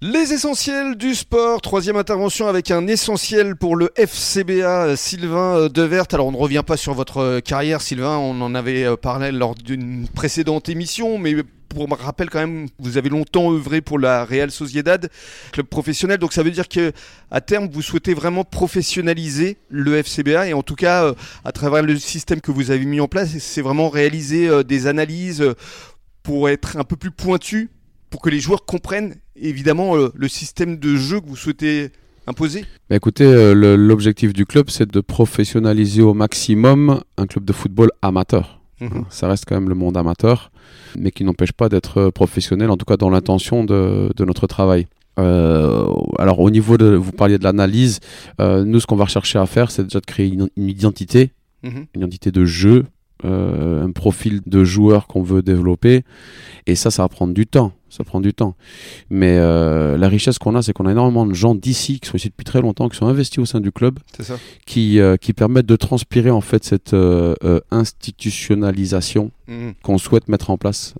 Les essentiels du sport, troisième intervention avec un essentiel pour le FCBA euh, Sylvain euh, Devert. Alors on ne revient pas sur votre euh, carrière Sylvain, on en avait parlé lors d'une précédente émission, mais pour rappel quand même, vous avez longtemps œuvré pour la Real Sociedad, club professionnel, donc ça veut dire que à terme vous souhaitez vraiment professionnaliser le FCBA et en tout cas à travers le système que vous avez mis en place, c'est vraiment réaliser des analyses pour être un peu plus pointu pour que les joueurs comprennent évidemment euh, le système de jeu que vous souhaitez imposer? Bah, Écoutez, euh, l'objectif du club, c'est de professionnaliser au maximum un club de football amateur. Mhm. Ça reste quand même le monde amateur, mais qui n'empêche pas d'être professionnel, en tout cas dans l'intention de, notre travail. Euh, alors au niveau de, vous parliez de l'analyse, nous ce qu'on va rechercher à faire, c'est déjà de créer une, identité, mhm. une identité de jeu, un profil de joueur qu'on veut développer, et ça, ça va prendre du temps ça prend du temps. Mais euh, la richesse qu'on a, c'est qu'on a énormément de gens d'ici, qui sont ici depuis très longtemps, qui sont investis au sein du club, Qui, euh, qui permettent de transpirer en fait cette euh, institutionnalisation mhm. qu'on souhaite mettre en place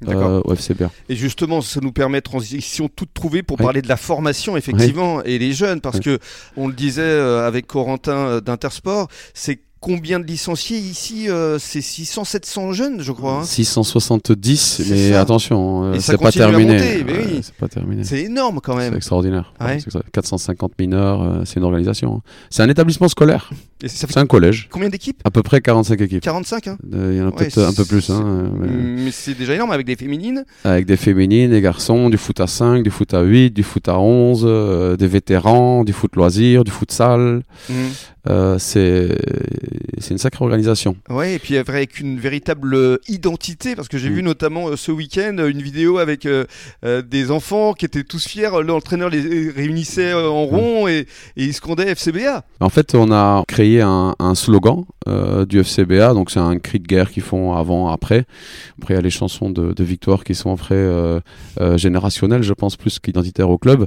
au FCBA. Et justement, ça nous permet transition toute trouvée pour parler de la formation effectivement et les jeunes, parce que on le disait avec Corentin d'Intersport, c'est combien de licenciés ici euh, C'est 600, 700 jeunes, je crois. 670, hein. mais attention, euh, c'est pas, terminé. c'est pas terminé. C'est énorme quand même. C'est extraordinaire. 450 mineurs, euh, c'est une organisation. Hein. C'est un établissement scolaire. C'est un collège. Combien d'équipes? À peu près 45 équipes. 45, hein Il y en a peut-être un peu plus. Hein, mais, c'est déjà énorme avec des féminines. Avec des féminines, des garçons, du foot à 5, du foot à 8, du foot à 11, des vétérans, du foot loisir, du foot salle. Mmh. Euh, c'est une sacrée organisation. Ouais, et puis avec une véritable euh, identité, parce que j'ai mm. vu notamment euh, ce week-end une vidéo avec des enfants qui étaient tous fiers. L'entraîneur les réunissait en mm. rond et, et ils scandaient FCBA. En fait, on a créé un, slogan du FCBA, donc c'est un cri de guerre qu'ils font avant, après. Après, il y a les chansons de, de victoire qui sont après générationnelles, je pense, plus qu'identitaires au club.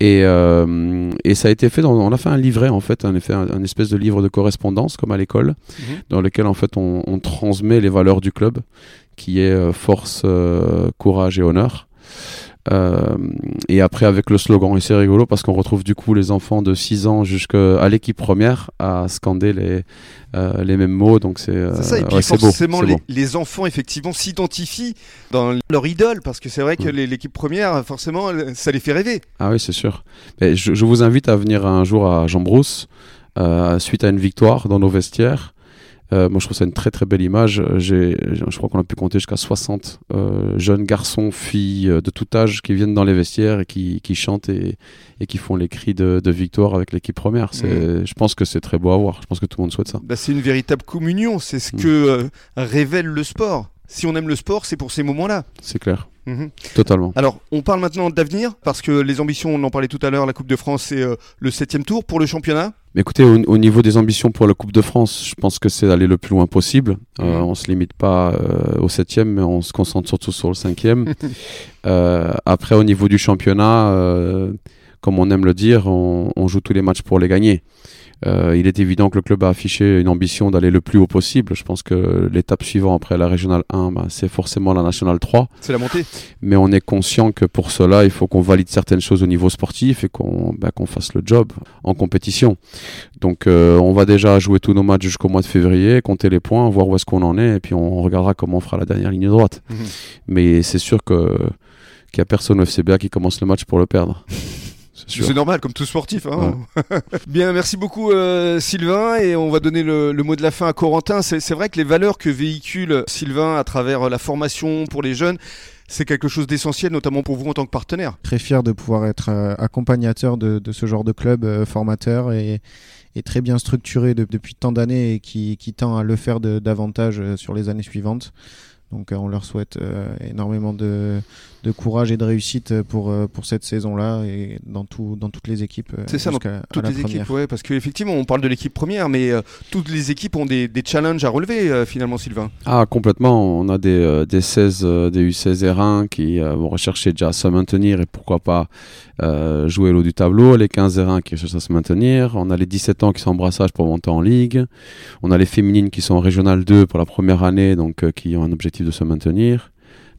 Et, euh, et, ça a été fait, dans, on a fait un livret en fait, un, un, espèce de livre de correspondance comme à l'école, mhm. dans lequel en fait on, on, transmet les valeurs du club, qui est euh, force, euh, courage et honneur. Euh, et après avec le slogan, et c'est rigolo parce qu'on retrouve du coup les enfants de 6 ans jusqu'à l'équipe première à scander les, euh, les mêmes mots. Donc c'est euh, ça, et puis forcément les, les, enfants effectivement s'identifient dans leur idole parce que c'est vrai que l'équipe première, forcément, ça les fait rêver. Ah oui, c'est sûr. je, je, vous invite à venir un jour à Jean Brousse suite à une victoire dans nos vestiaires. Euh, moi, je trouve ça une très très belle image. J'ai, je crois qu'on a pu compter jusqu'à 60 euh, jeunes garçons, filles euh, de tout âge qui viennent dans les vestiaires et qui, qui chantent et, et, qui font les cris de, de victoire avec l'équipe première. Mmh. Je pense que c'est très beau à voir. Je pense que tout le monde souhaite ça. Bah, c'est une véritable communion. C'est ce mmh. que révèle le sport. Si on aime le sport, c'est pour ces moments-là. C'est clair. Mmh. Totalement. Alors, on parle maintenant d'avenir, parce que les ambitions, on en parlait tout à l'heure, la Coupe de France, c'est le septième tour pour le championnat. Écoutez, au, niveau des ambitions pour la Coupe de France, je pense que c'est d'aller le plus loin possible. Euh, mhm. on se limite pas euh, au septième, mais on se concentre surtout sur le cinquième. euh, après, au niveau du championnat, euh, comme on aime le dire, on, on, joue tous les matchs pour les gagner. Euh, il est évident que le club a affiché une ambition d'aller le plus haut possible. Je pense que l'étape suivante après la régionale 1, bah, c'est forcément la nationale 3. C'est la montée. Mais on est conscient que pour cela, il faut qu'on valide certaines choses au niveau sportif et qu'on bah, fasse le job en compétition. Donc euh, on va déjà jouer tous nos matchs jusqu'au mois de février, compter les points, voir où est-ce qu'on en est, et puis on regardera comment on fera la dernière ligne droite. Mhm. Mais c'est sûr que qu'il n'y a personne au FCBA qui commence le match pour le perdre. C'est normal, comme tout sportif. Hein. Bien, merci beaucoup euh, Sylvain, et on va donner le, mot de la fin à Corentin. C'est vrai que les valeurs que véhicule Sylvain à travers la formation pour les jeunes, c'est quelque chose d'essentiel, notamment pour vous en tant que partenaire. Très fier de pouvoir être euh, accompagnateur de, ce genre de club euh, formateur et, très bien structuré depuis tant d'années et qui, qui, tend à le faire davantage sur les années suivantes. Donc on leur souhaite énormément de, de courage et de réussite pour, euh, pour cette saison-là et dans, tout, dans toutes les équipes. Euh, C'est ça, dans toutes les équipes, ouais, parce qu'effectivement, on parle de l'équipe première, mais euh, toutes les équipes ont des, des challenges à relever finalement, Sylvain. Ah, complètement. On a des, des 16, des U16 R1 qui vont rechercher déjà à se maintenir et pourquoi pas jouer l'eau du tableau. Les 15 R1 qui cherchent à se maintenir. On a les 17 ans qui sont en brassage pour monter en ligue. On a les féminines qui sont en régional 2 pour la première année, donc qui ont un objectif de se maintenir.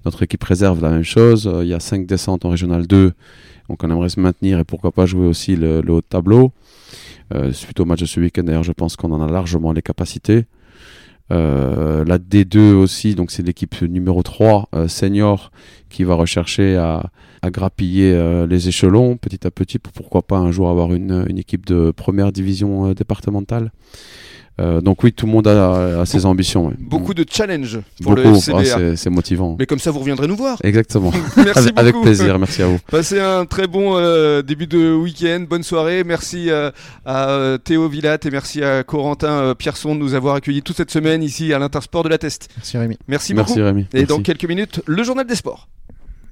Notre équipe réserve la même chose. Euh, il y a 5 descentes en Régional 2 Donc on aimerait se maintenir et pourquoi pas jouer aussi le, haut de tableau. suite au match de ce week-end, d'ailleurs, je pense qu'on en a largement les capacités. la D2 aussi, donc c'est l'équipe numéro 3 senior qui va rechercher à, grappiller les échelons petit à petit pour pourquoi pas un jour avoir une équipe de première division départementale. Euh, donc oui, tout le monde a, ses ambitions. Beaucoup de challenges pour le FCBA. Ah, c'est motivant. Mais comme ça, vous reviendrez nous voir. Exactement. merci avec, avec, plaisir, merci à vous. Passez un très bon euh, début de week-end, bonne soirée. Merci euh, à Théo Villat et merci à Corentin Pierson de nous avoir accueillis toute cette semaine ici à l'Intersport de la Test. Merci Rémi. Merci beaucoup. Merci Rémi. Et dans quelques minutes, le journal des sports.